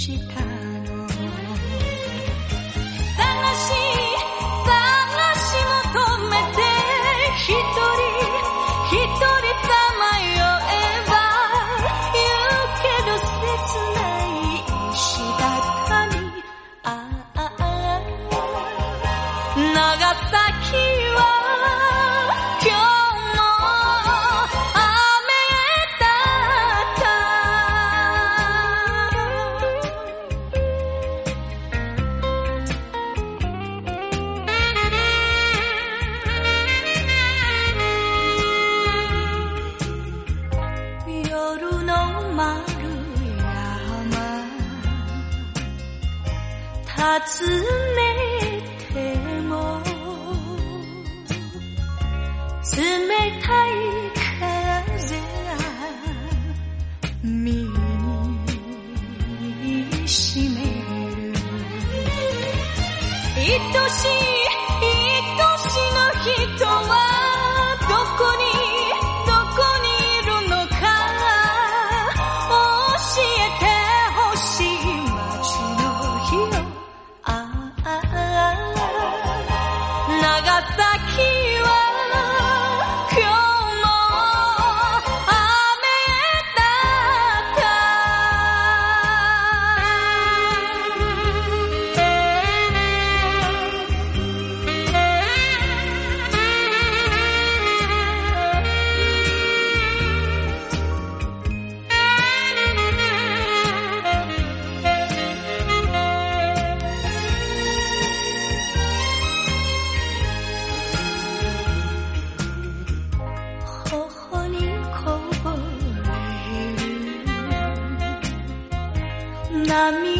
chi tha 身にしめる。愛しい tsunami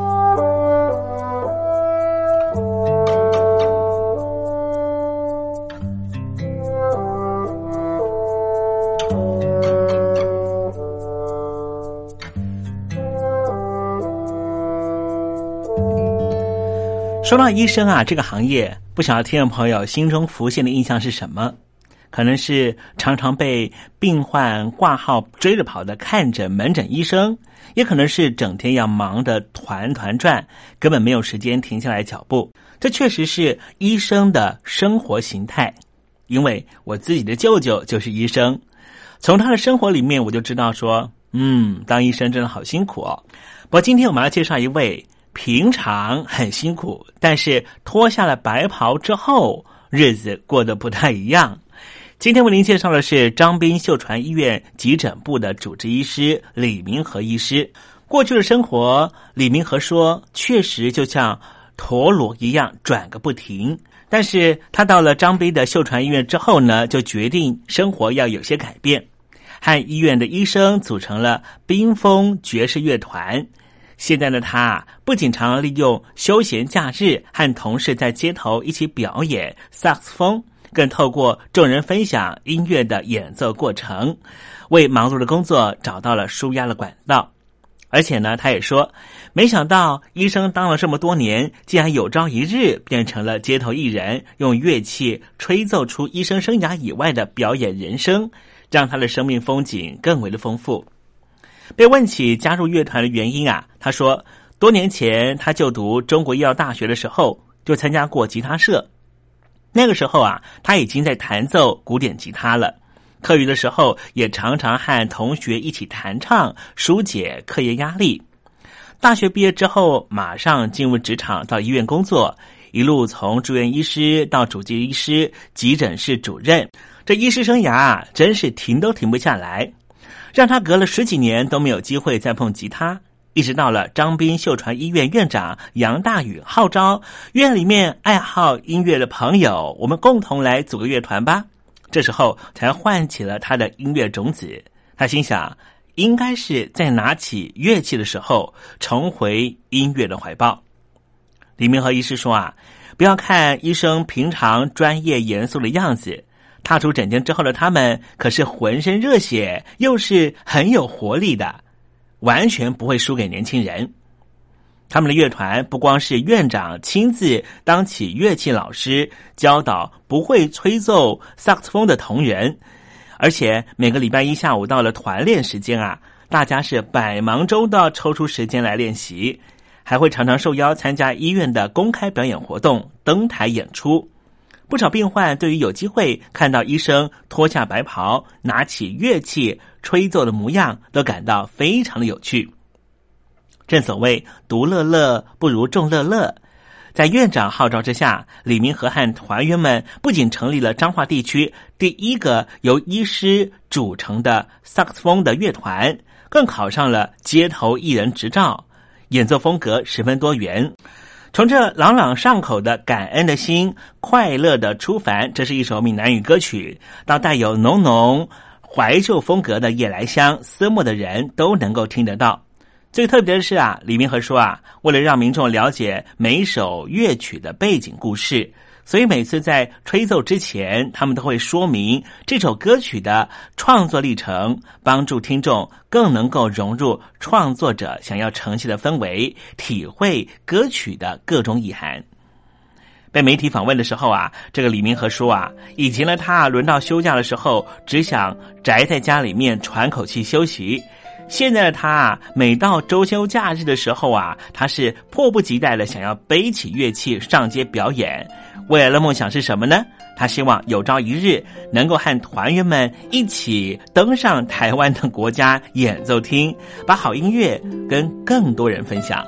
说到医生啊，这个行业，不晓得听众朋友心中浮现的印象是什么？可能是常常被病患挂号追着跑的看诊门诊医生，也可能是整天要忙得团团转，根本没有时间停下来脚步。这确实是医生的生活形态。因为我自己的舅舅就是医生，从他的生活里面我就知道说，嗯，当医生真的好辛苦哦。不过今天我们要介绍一位平常很辛苦，但是脱下了白袍之后，日子过得不太一样。今天为您介绍的是张斌秀传医院急诊部的主治医师李明和医师。过去的生活，李明和说，确实就像陀螺一样转个不停。但是他到了张斌的秀传医院之后呢，就决定生活要有些改变，和医院的医生组成了冰封爵士乐团。现在的他不仅常利用休闲假日和同事在街头一起表演萨克斯风，更透过众人分享音乐的演奏过程，为忙碌的工作找到了舒压的管道。而且呢，他也说。没想到医生当了这么多年，竟然有朝一日变成了街头艺人，用乐器吹奏出医生生涯以外的表演人生，让他的生命风景更为的丰富。被问起加入乐团的原因啊，他说：多年前他就读中国医药大学的时候，就参加过吉他社。那个时候啊，他已经在弹奏古典吉他了。课余的时候，也常常和同学一起弹唱，疏解课业压力。大学毕业之后，马上进入职场，到医院工作，一路从住院医师到主治医师、急诊室主任，这医师生涯真是停都停不下来，让他隔了十几年都没有机会再碰吉他。一直到了张斌秀传医院院长杨大宇号召院里面爱好音乐的朋友，我们共同来组个乐团吧。这时候才唤起了他的音乐种子。他心想。应该是在拿起乐器的时候重回音乐的怀抱。李明和医师说啊，不要看医生平常专业严肃的样子，踏出诊间之后的他们可是浑身热血，又是很有活力的，完全不会输给年轻人。他们的乐团不光是院长亲自当起乐器老师，教导不会吹奏萨克斯风的同仁。而且每个礼拜一下午到了团练时间啊，大家是百忙中的抽出时间来练习，还会常常受邀参加医院的公开表演活动，登台演出。不少病患对于有机会看到医生脱下白袍，拿起乐器吹奏的模样，都感到非常的有趣。正所谓独乐乐不如众乐乐。在院长号召之下，李明和和团员们不仅成立了彰化地区第一个由医师组成的萨克斯风的乐团，更考上了街头艺人执照。演奏风格十分多元，从这朗朗上口的感恩的心、快乐的出凡，这是一首闽南语歌曲，到带有浓浓怀旧风格的夜来香，思慕的人都能够听得到。最特别的是啊，李明和说啊，为了让民众了解每首乐曲的背景故事，所以每次在吹奏之前，他们都会说明这首歌曲的创作历程，帮助听众更能够融入创作者想要呈现的氛围，体会歌曲的各种意涵。被媒体访问的时候啊，这个李明和说啊，以前的他轮到休假的时候，只想宅在家里面喘口气休息。现在的他啊，每到周休假日的时候啊，他是迫不及待的想要背起乐器上街表演。未来的梦想是什么呢？他希望有朝一日能够和团员们一起登上台湾的国家演奏厅，把好音乐跟更多人分享。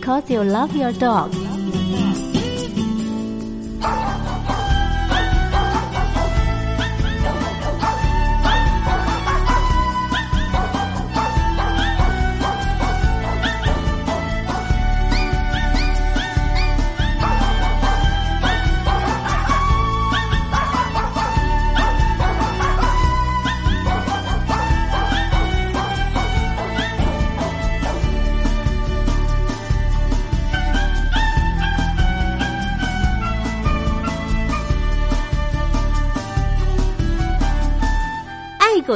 Because you love your dog.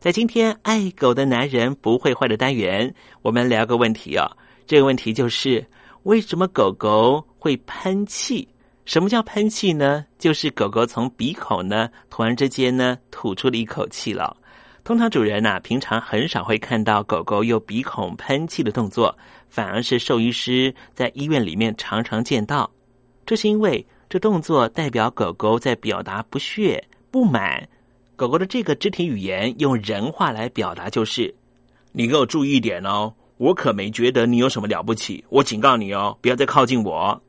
在今天爱狗的男人不会坏的单元，我们聊个问题哦。这个问题就是：为什么狗狗会喷气？什么叫喷气呢？就是狗狗从鼻孔呢突然之间呢吐出了一口气了。通常主人呐，平常很少会看到狗狗用鼻孔喷气的动作，反而是兽医师在医院里面常常见到。这是因为这动作代表狗狗在表达不屑、不满。狗狗的这个肢体语言用人话来表达就是：“你给我注意一点哦，我可没觉得你有什么了不起。我警告你哦，不要再靠近我。”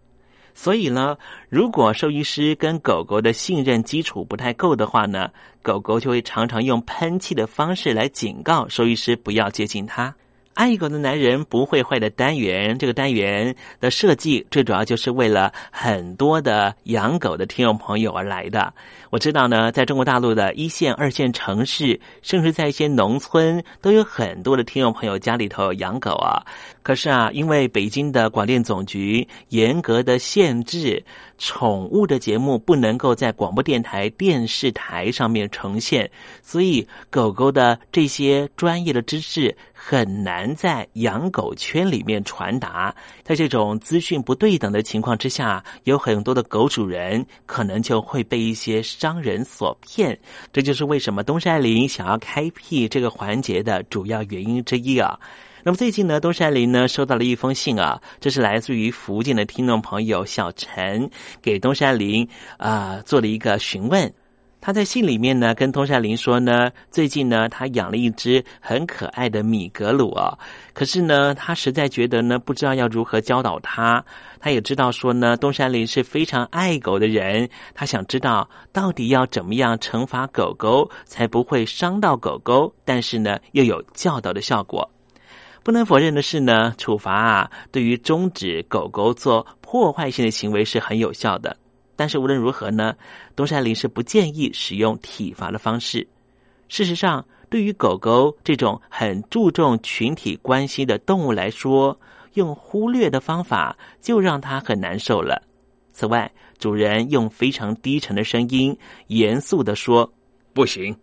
所以呢，如果兽医师跟狗狗的信任基础不太够的话呢，狗狗就会常常用喷气的方式来警告兽医师不要接近它。爱狗的男人不会坏的单元，这个单元的设计最主要就是为了很多的养狗的听众朋友而来的。我知道呢，在中国大陆的一线、二线城市，甚至在一些农村，都有很多的听众朋友家里头养狗啊。可是啊，因为北京的广电总局严格的限制，宠物的节目不能够在广播电台、电视台上面呈现，所以狗狗的这些专业的知识很难在养狗圈里面传达。在这种资讯不对等的情况之下，有很多的狗主人可能就会被一些。商人所骗，这就是为什么东山林想要开辟这个环节的主要原因之一啊。那么最近呢，东山林呢收到了一封信啊，这是来自于福建的听众朋友小陈给东山林啊做了一个询问。他在信里面呢，跟东山林说呢，最近呢，他养了一只很可爱的米格鲁啊，可是呢，他实在觉得呢，不知道要如何教导他。他也知道说呢，东山林是非常爱狗的人，他想知道到底要怎么样惩罚狗狗，才不会伤到狗狗，但是呢，又有教导的效果。不能否认的是呢，处罚啊，对于终止狗狗做破坏性的行为是很有效的。但是无论如何呢，东山林是不建议使用体罚的方式。事实上，对于狗狗这种很注重群体关系的动物来说，用忽略的方法就让它很难受了。此外，主人用非常低沉的声音严肃的说“不行”，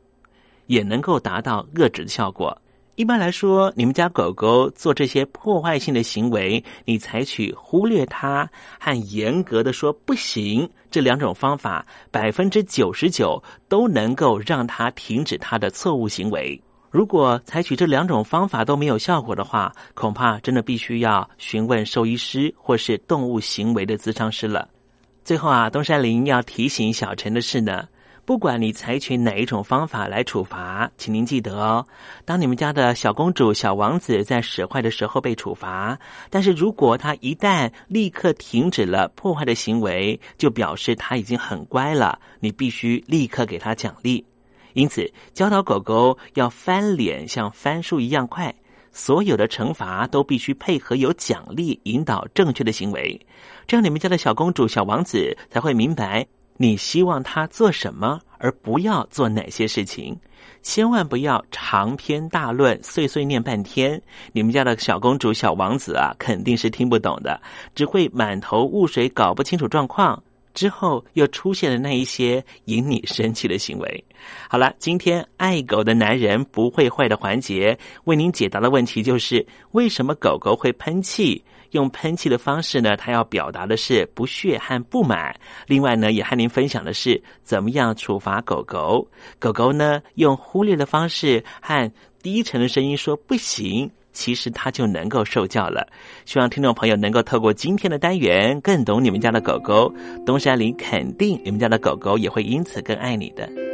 也能够达到遏制的效果。一般来说，你们家狗狗做这些破坏性的行为，你采取忽略它和严格的说不行这两种方法，百分之九十九都能够让它停止它的错误行为。如果采取这两种方法都没有效果的话，恐怕真的必须要询问兽医师或是动物行为的咨商师了。最后啊，东山林要提醒小陈的是呢。不管你采取哪一种方法来处罚，请您记得哦。当你们家的小公主、小王子在使坏的时候被处罚，但是如果他一旦立刻停止了破坏的行为，就表示他已经很乖了。你必须立刻给他奖励。因此，教导狗狗要翻脸像翻书一样快，所有的惩罚都必须配合有奖励，引导正确的行为，这样你们家的小公主、小王子才会明白。你希望他做什么，而不要做哪些事情？千万不要长篇大论、碎碎念半天。你们家的小公主、小王子啊，肯定是听不懂的，只会满头雾水，搞不清楚状况。之后又出现了那一些引你生气的行为。好了，今天爱狗的男人不会坏的环节，为您解答的问题就是：为什么狗狗会喷气？用喷气的方式呢，它要表达的是不屑和不满。另外呢，也和您分享的是怎么样处罚狗狗。狗狗呢，用忽略的方式和低沉的声音说不行，其实它就能够受教了。希望听众朋友能够透过今天的单元，更懂你们家的狗狗。东山林肯定你们家的狗狗也会因此更爱你的。